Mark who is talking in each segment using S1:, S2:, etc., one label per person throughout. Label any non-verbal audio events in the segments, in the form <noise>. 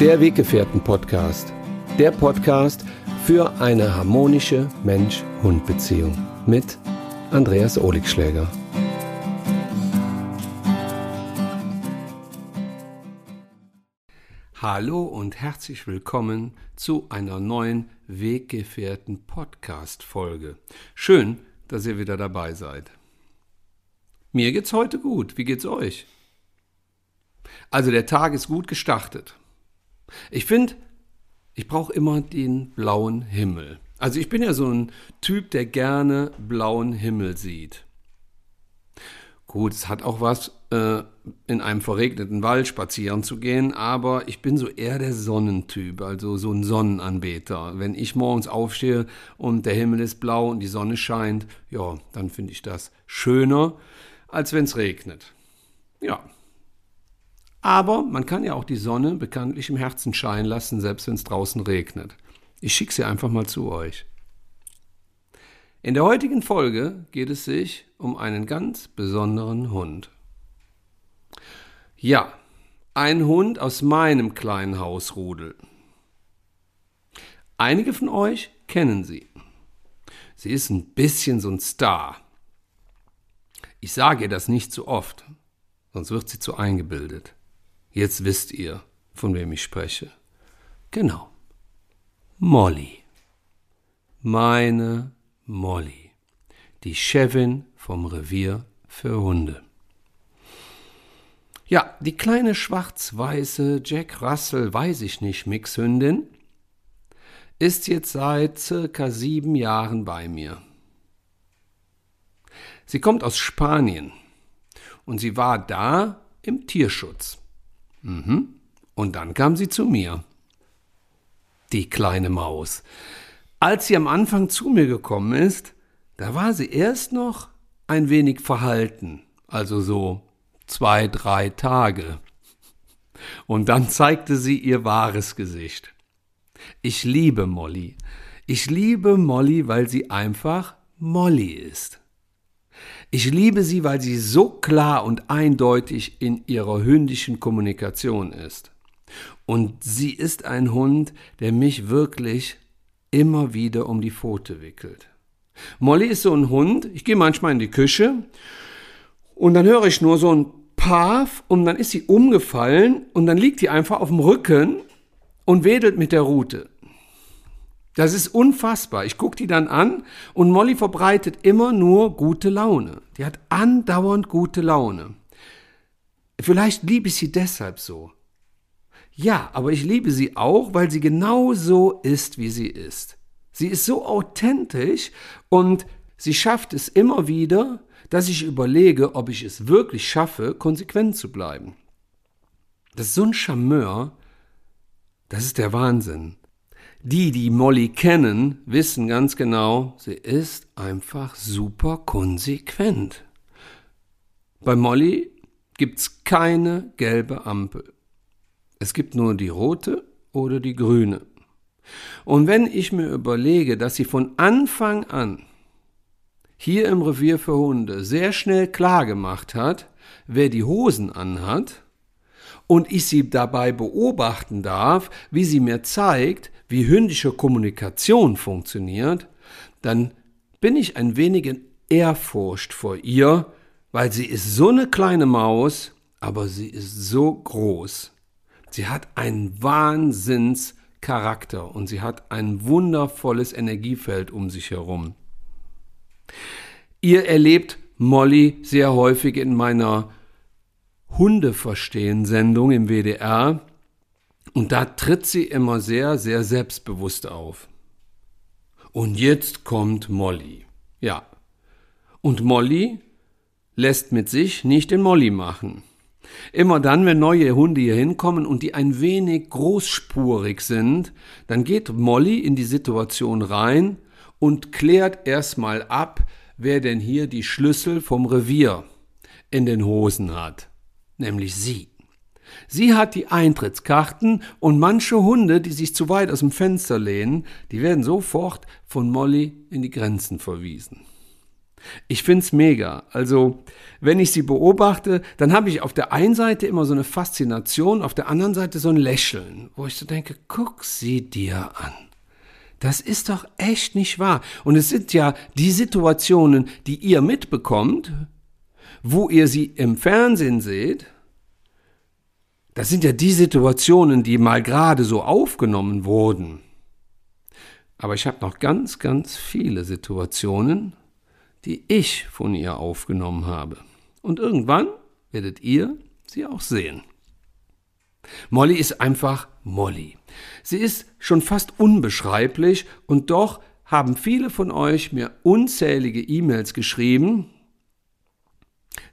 S1: Der Weggefährten-Podcast. Der Podcast für eine harmonische Mensch-Hund-Beziehung mit Andreas Oligschläger. Hallo und herzlich willkommen zu einer neuen Weggefährten Podcast Folge. Schön, dass ihr wieder dabei seid. Mir geht's heute gut. Wie geht's euch? Also der Tag ist gut gestartet. Ich finde, ich brauche immer den blauen Himmel. Also ich bin ja so ein Typ, der gerne blauen Himmel sieht. Gut, es hat auch was, äh, in einem verregneten Wald spazieren zu gehen, aber ich bin so eher der Sonnentyp, also so ein Sonnenanbeter. Wenn ich morgens aufstehe und der Himmel ist blau und die Sonne scheint, ja, dann finde ich das schöner, als wenn es regnet. Ja. Aber man kann ja auch die Sonne bekanntlich im Herzen scheinen lassen, selbst wenn es draußen regnet. Ich schicke sie einfach mal zu euch. In der heutigen Folge geht es sich um einen ganz besonderen Hund. Ja, ein Hund aus meinem kleinen Hausrudel. Einige von euch kennen sie. Sie ist ein bisschen so ein Star. Ich sage ihr das nicht zu oft, sonst wird sie zu eingebildet. Jetzt wisst ihr, von wem ich spreche. Genau. Molly. Meine Molly, die Chefin vom Revier für Hunde. Ja, die kleine schwarz-weiße Jack Russell, weiß ich nicht, Mixhündin, ist jetzt seit circa sieben Jahren bei mir. Sie kommt aus Spanien und sie war da im Tierschutz. Mhm. Und dann kam sie zu mir. Die kleine Maus. Als sie am Anfang zu mir gekommen ist, da war sie erst noch ein wenig verhalten, also so zwei, drei Tage. Und dann zeigte sie ihr wahres Gesicht. Ich liebe Molly. Ich liebe Molly, weil sie einfach Molly ist. Ich liebe sie, weil sie so klar und eindeutig in ihrer hündischen Kommunikation ist. Und sie ist ein Hund, der mich wirklich immer wieder um die Pfote wickelt. Molly ist so ein Hund, ich gehe manchmal in die Küche und dann höre ich nur so ein Paf und dann ist sie umgefallen und dann liegt die einfach auf dem Rücken und wedelt mit der Rute. Das ist unfassbar. Ich gucke die dann an und Molly verbreitet immer nur gute Laune. Die hat andauernd gute Laune. Vielleicht liebe ich sie deshalb so. Ja, aber ich liebe sie auch, weil sie genau so ist, wie sie ist. Sie ist so authentisch und sie schafft es immer wieder, dass ich überlege, ob ich es wirklich schaffe, konsequent zu bleiben. Das ist so ein Charmeur, das ist der Wahnsinn. Die, die Molly kennen, wissen ganz genau, sie ist einfach super konsequent. Bei Molly gibt's keine gelbe Ampel. Es gibt nur die rote oder die grüne. Und wenn ich mir überlege, dass sie von Anfang an hier im Revier für Hunde sehr schnell klar gemacht hat, wer die Hosen anhat, und ich sie dabei beobachten darf, wie sie mir zeigt, wie hündische Kommunikation funktioniert, dann bin ich ein wenig in Ehrfurcht vor ihr, weil sie ist so eine kleine Maus, aber sie ist so groß. Sie hat einen Wahnsinnscharakter und sie hat ein wundervolles Energiefeld um sich herum. Ihr erlebt Molly sehr häufig in meiner Hundeverstehen-Sendung im WDR und da tritt sie immer sehr, sehr selbstbewusst auf. Und jetzt kommt Molly. Ja. Und Molly lässt mit sich nicht den Molly machen. Immer dann, wenn neue Hunde hier hinkommen und die ein wenig großspurig sind, dann geht Molly in die Situation rein und klärt erstmal ab, wer denn hier die Schlüssel vom Revier in den Hosen hat. Nämlich sie. Sie hat die Eintrittskarten und manche Hunde, die sich zu weit aus dem Fenster lehnen, die werden sofort von Molly in die Grenzen verwiesen. Ich find's mega. Also, wenn ich sie beobachte, dann habe ich auf der einen Seite immer so eine Faszination, auf der anderen Seite so ein Lächeln, wo ich so denke, guck sie dir an. Das ist doch echt nicht wahr. Und es sind ja die Situationen, die ihr mitbekommt, wo ihr sie im Fernsehen seht. Das sind ja die Situationen, die mal gerade so aufgenommen wurden. Aber ich habe noch ganz, ganz viele Situationen, die ich von ihr aufgenommen habe. Und irgendwann werdet ihr sie auch sehen. Molly ist einfach Molly. Sie ist schon fast unbeschreiblich und doch haben viele von euch mir unzählige E-Mails geschrieben,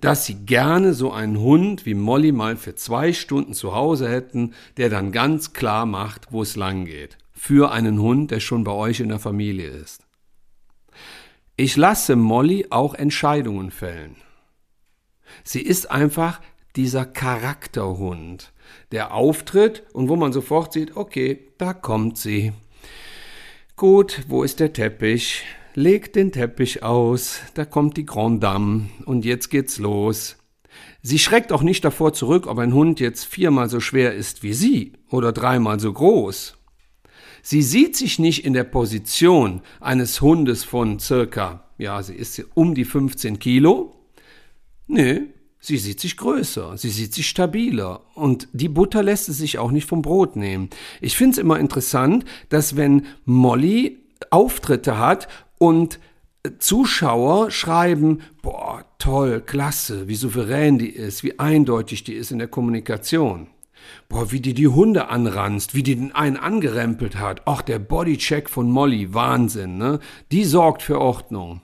S1: dass sie gerne so einen Hund wie Molly mal für zwei Stunden zu Hause hätten, der dann ganz klar macht, wo es lang geht. Für einen Hund, der schon bei euch in der Familie ist. Ich lasse Molly auch Entscheidungen fällen. Sie ist einfach dieser Charakterhund, der auftritt und wo man sofort sieht, okay, da kommt sie. Gut, wo ist der Teppich? Legt den Teppich aus, da kommt die Grand Dame und jetzt geht's los. Sie schreckt auch nicht davor zurück, ob ein Hund jetzt viermal so schwer ist wie sie oder dreimal so groß. Sie sieht sich nicht in der Position eines Hundes von circa, ja, sie ist um die 15 Kilo. Nee, sie sieht sich größer, sie sieht sich stabiler und die Butter lässt es sich auch nicht vom Brot nehmen. Ich finde es immer interessant, dass wenn Molly Auftritte hat und Zuschauer schreiben, boah, toll, klasse, wie souverän die ist, wie eindeutig die ist in der Kommunikation. Boah, wie die die Hunde anranzt, wie die den einen angerempelt hat. Ach, der Bodycheck von Molly, Wahnsinn, ne? Die sorgt für Ordnung.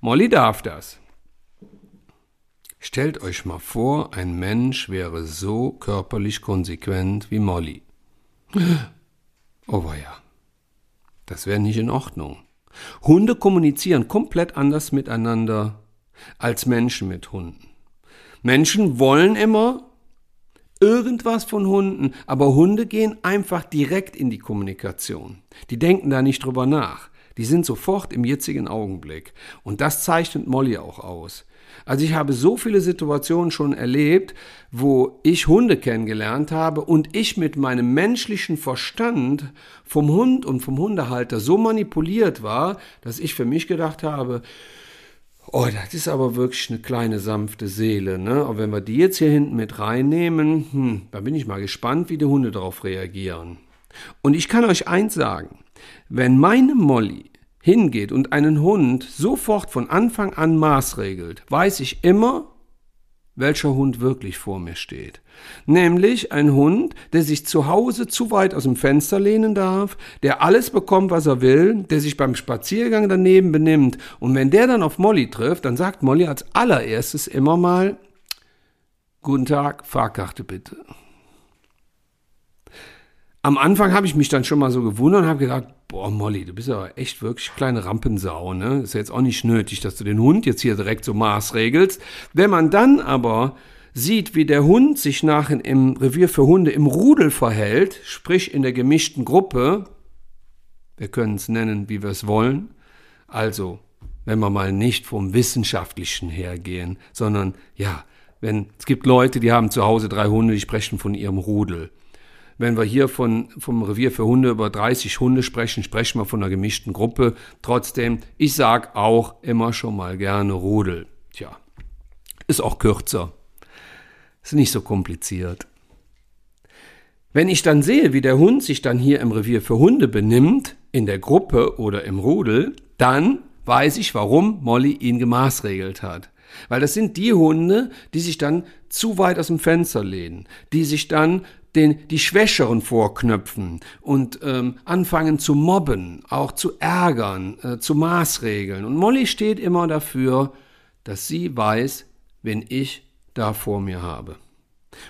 S1: Molly darf das. Stellt euch mal vor, ein Mensch wäre so körperlich konsequent wie Molly. Oh ja, das wäre nicht in Ordnung. Hunde kommunizieren komplett anders miteinander als Menschen mit Hunden. Menschen wollen immer irgendwas von Hunden, aber Hunde gehen einfach direkt in die Kommunikation. Die denken da nicht drüber nach. Die sind sofort im jetzigen Augenblick. Und das zeichnet Molly auch aus. Also ich habe so viele Situationen schon erlebt, wo ich Hunde kennengelernt habe und ich mit meinem menschlichen Verstand vom Hund und vom Hundehalter so manipuliert war, dass ich für mich gedacht habe, Oh, das ist aber wirklich eine kleine sanfte Seele, ne? Und wenn wir die jetzt hier hinten mit reinnehmen, hm, da bin ich mal gespannt, wie die Hunde darauf reagieren. Und ich kann euch eins sagen, wenn meine Molly hingeht und einen Hund sofort von Anfang an maßregelt, weiß ich immer, welcher Hund wirklich vor mir steht. Nämlich ein Hund, der sich zu Hause zu weit aus dem Fenster lehnen darf, der alles bekommt, was er will, der sich beim Spaziergang daneben benimmt. Und wenn der dann auf Molly trifft, dann sagt Molly als allererstes immer mal, Guten Tag, Fahrkarte bitte. Am Anfang habe ich mich dann schon mal so gewundert und habe gedacht, boah, Molly, du bist ja echt wirklich kleine Rampensau, ne? Ist ja jetzt auch nicht nötig, dass du den Hund jetzt hier direkt so maßregelst. Wenn man dann aber sieht, wie der Hund sich nachher im Revier für Hunde im Rudel verhält, sprich in der gemischten Gruppe, wir können es nennen, wie wir es wollen, also wenn wir mal nicht vom Wissenschaftlichen hergehen, sondern ja, wenn es gibt Leute, die haben zu Hause drei Hunde, die sprechen von ihrem Rudel. Wenn wir hier von, vom Revier für Hunde über 30 Hunde sprechen, sprechen wir von einer gemischten Gruppe. Trotzdem, ich sag auch immer schon mal gerne Rudel. Tja, ist auch kürzer. Ist nicht so kompliziert. Wenn ich dann sehe, wie der Hund sich dann hier im Revier für Hunde benimmt, in der Gruppe oder im Rudel, dann weiß ich, warum Molly ihn gemaßregelt hat. Weil das sind die Hunde, die sich dann zu weit aus dem Fenster lehnen, die sich dann den, die Schwächeren vorknöpfen und ähm, anfangen zu mobben, auch zu ärgern, äh, zu maßregeln. Und Molly steht immer dafür, dass sie weiß, wen ich da vor mir habe.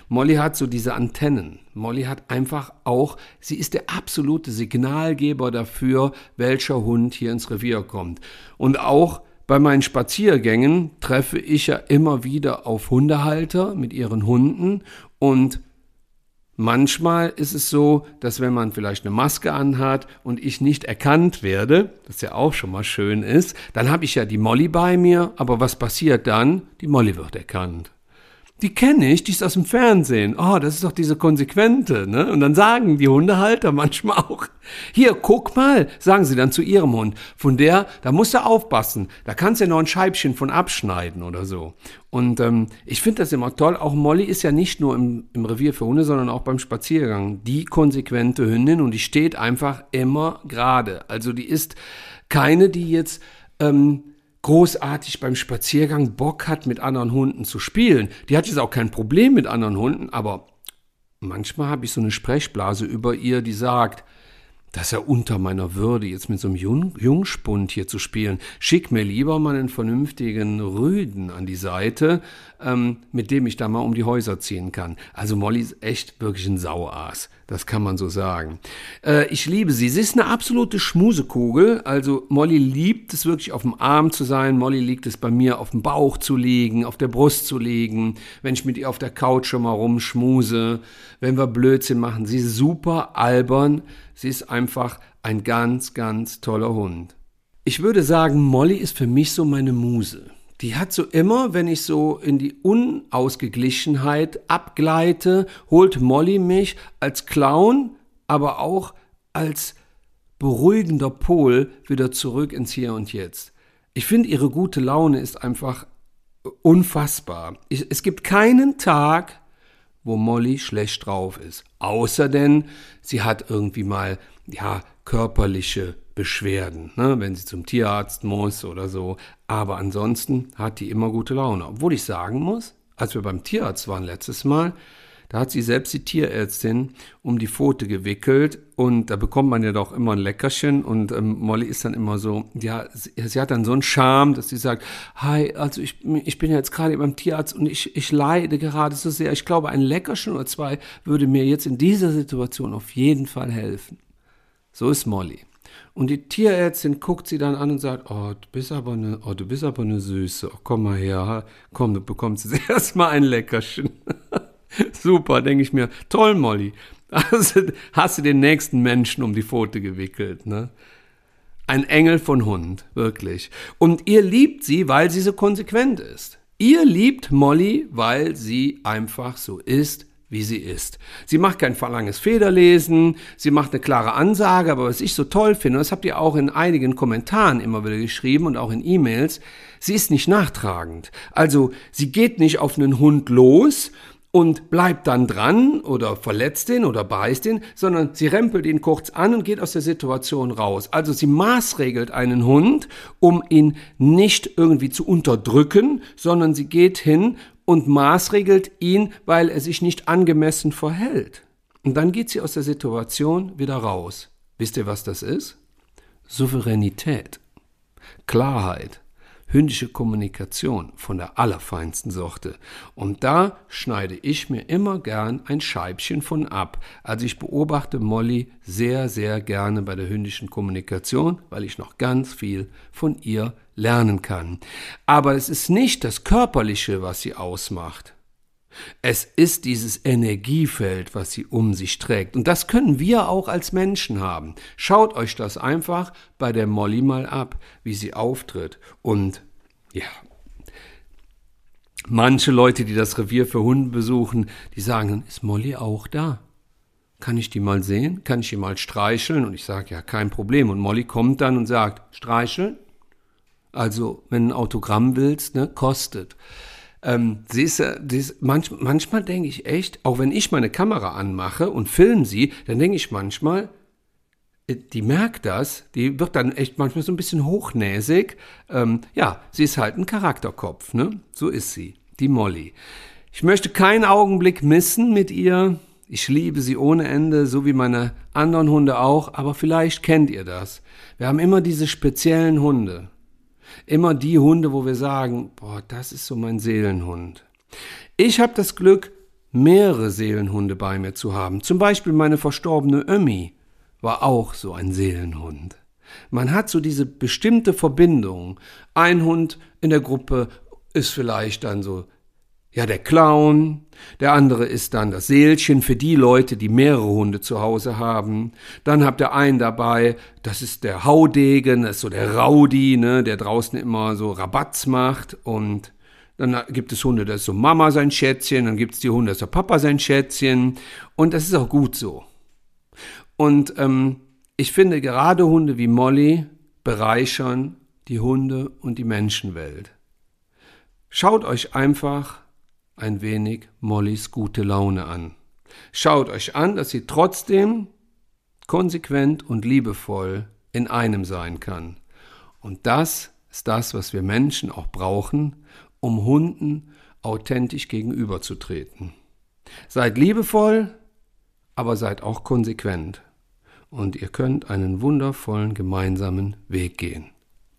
S1: Molly hat so diese Antennen. Molly hat einfach auch, sie ist der absolute Signalgeber dafür, welcher Hund hier ins Revier kommt. Und auch bei meinen Spaziergängen treffe ich ja immer wieder auf Hundehalter mit ihren Hunden und Manchmal ist es so, dass wenn man vielleicht eine Maske anhat und ich nicht erkannt werde, das ja auch schon mal schön ist, dann habe ich ja die Molly bei mir, aber was passiert dann? Die Molly wird erkannt. Die kenne ich, die ist aus dem Fernsehen. Oh, das ist doch diese Konsequente, ne? Und dann sagen die Hundehalter <laughs> manchmal auch, hier, guck mal, sagen sie dann zu ihrem Hund. Von der, da musst du aufpassen. Da kannst du ja noch ein Scheibchen von abschneiden oder so. Und ähm, ich finde das immer toll. Auch Molly ist ja nicht nur im, im Revier für Hunde, sondern auch beim Spaziergang die konsequente Hündin und die steht einfach immer gerade. Also die ist keine, die jetzt ähm, großartig beim Spaziergang Bock hat, mit anderen Hunden zu spielen. Die hat jetzt auch kein Problem mit anderen Hunden, aber manchmal habe ich so eine Sprechblase über ihr, die sagt, das ist ja unter meiner Würde, jetzt mit so einem Jung Jungspund hier zu spielen. Schick mir lieber mal einen vernünftigen Rüden an die Seite, ähm, mit dem ich da mal um die Häuser ziehen kann. Also Molly ist echt wirklich ein Sauaas. Das kann man so sagen. Äh, ich liebe sie. Sie ist eine absolute Schmusekugel. Also Molly liebt es wirklich auf dem Arm zu sein. Molly liebt es bei mir auf dem Bauch zu liegen, auf der Brust zu liegen. Wenn ich mit ihr auf der Couch schon mal rumschmuse, wenn wir Blödsinn machen. Sie ist super albern. Sie ist einfach ein ganz, ganz toller Hund. Ich würde sagen, Molly ist für mich so meine Muse die hat so immer, wenn ich so in die Unausgeglichenheit abgleite, holt Molly mich als Clown, aber auch als beruhigender Pol wieder zurück ins Hier und Jetzt. Ich finde, ihre gute Laune ist einfach unfassbar. Ich, es gibt keinen Tag, wo Molly schlecht drauf ist. Außer denn, sie hat irgendwie mal, ja, körperliche Beschwerden, ne, wenn sie zum Tierarzt muss oder so. Aber ansonsten hat die immer gute Laune. Obwohl ich sagen muss, als wir beim Tierarzt waren letztes Mal, da hat sie selbst die Tierärztin um die Pfote gewickelt und da bekommt man ja doch immer ein Leckerchen und ähm, Molly ist dann immer so, ja, sie, sie, hat dann so einen Charme, dass sie sagt, hi, also ich, ich bin jetzt gerade beim Tierarzt und ich, ich leide gerade so sehr. Ich glaube, ein Leckerchen oder zwei würde mir jetzt in dieser Situation auf jeden Fall helfen. So ist Molly. Und die Tierärztin guckt sie dann an und sagt, oh, du bist aber eine, oh, du bist aber eine Süße. Oh, komm mal her, komm, du bekommst jetzt <laughs> erstmal ein Leckerchen. <laughs> Super, denke ich mir. Toll, Molly. Also, hast du den nächsten Menschen um die Pfote gewickelt, ne? Ein Engel von Hund, wirklich. Und ihr liebt sie, weil sie so konsequent ist. Ihr liebt Molly, weil sie einfach so ist, wie sie ist. Sie macht kein verlanges Federlesen, sie macht eine klare Ansage, aber was ich so toll finde, das habt ihr auch in einigen Kommentaren immer wieder geschrieben und auch in E-Mails, sie ist nicht nachtragend. Also sie geht nicht auf einen Hund los und bleibt dann dran oder verletzt ihn oder beißt ihn, sondern sie rempelt ihn kurz an und geht aus der Situation raus. Also sie maßregelt einen Hund, um ihn nicht irgendwie zu unterdrücken, sondern sie geht hin und maßregelt ihn, weil er sich nicht angemessen verhält. Und dann geht sie aus der Situation wieder raus. Wisst ihr, was das ist? Souveränität, Klarheit, hündische Kommunikation von der allerfeinsten Sorte. Und da schneide ich mir immer gern ein Scheibchen von ab. Also ich beobachte Molly sehr, sehr gerne bei der hündischen Kommunikation, weil ich noch ganz viel von ihr lernen kann. Aber es ist nicht das Körperliche, was sie ausmacht. Es ist dieses Energiefeld, was sie um sich trägt. Und das können wir auch als Menschen haben. Schaut euch das einfach bei der Molly mal ab, wie sie auftritt. Und ja, manche Leute, die das Revier für Hunde besuchen, die sagen, ist Molly auch da? Kann ich die mal sehen? Kann ich die mal streicheln? Und ich sage, ja, kein Problem. Und Molly kommt dann und sagt, streicheln? Also, wenn ein Autogramm willst, ne, kostet. Ähm, siehst du, siehst, manch, manchmal denke ich echt, auch wenn ich meine Kamera anmache und film sie, dann denke ich manchmal, äh, die merkt das, die wird dann echt manchmal so ein bisschen hochnäsig. Ähm, ja, sie ist halt ein Charakterkopf, ne? So ist sie, die Molly. Ich möchte keinen Augenblick missen mit ihr. Ich liebe sie ohne Ende, so wie meine anderen Hunde auch, aber vielleicht kennt ihr das. Wir haben immer diese speziellen Hunde. Immer die Hunde, wo wir sagen, boah, das ist so mein Seelenhund. Ich habe das Glück, mehrere Seelenhunde bei mir zu haben. Zum Beispiel meine verstorbene Ömmi war auch so ein Seelenhund. Man hat so diese bestimmte Verbindung. Ein Hund in der Gruppe ist vielleicht dann so ja der Clown, der andere ist dann das Seelchen für die Leute, die mehrere Hunde zu Hause haben. Dann habt ihr einen dabei, das ist der Haudegen, das ist so der Rowdy, ne, der draußen immer so Rabatz macht. Und dann gibt es Hunde, das ist so Mama sein Schätzchen, dann gibt es die Hunde, das ist der Papa sein Schätzchen. Und das ist auch gut so. Und ähm, ich finde gerade Hunde wie Molly bereichern die Hunde und die Menschenwelt. Schaut euch einfach ein wenig Mollys gute Laune an. Schaut euch an, dass sie trotzdem konsequent und liebevoll in einem sein kann. Und das ist das, was wir Menschen auch brauchen, um Hunden authentisch gegenüberzutreten. Seid liebevoll, aber seid auch konsequent. Und ihr könnt einen wundervollen gemeinsamen Weg gehen.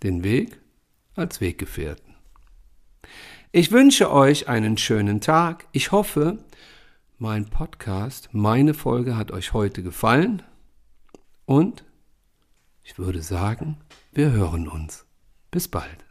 S1: Den Weg als Weggefährten. Ich wünsche euch einen schönen Tag. Ich hoffe, mein Podcast, meine Folge hat euch heute gefallen. Und ich würde sagen, wir hören uns. Bis bald.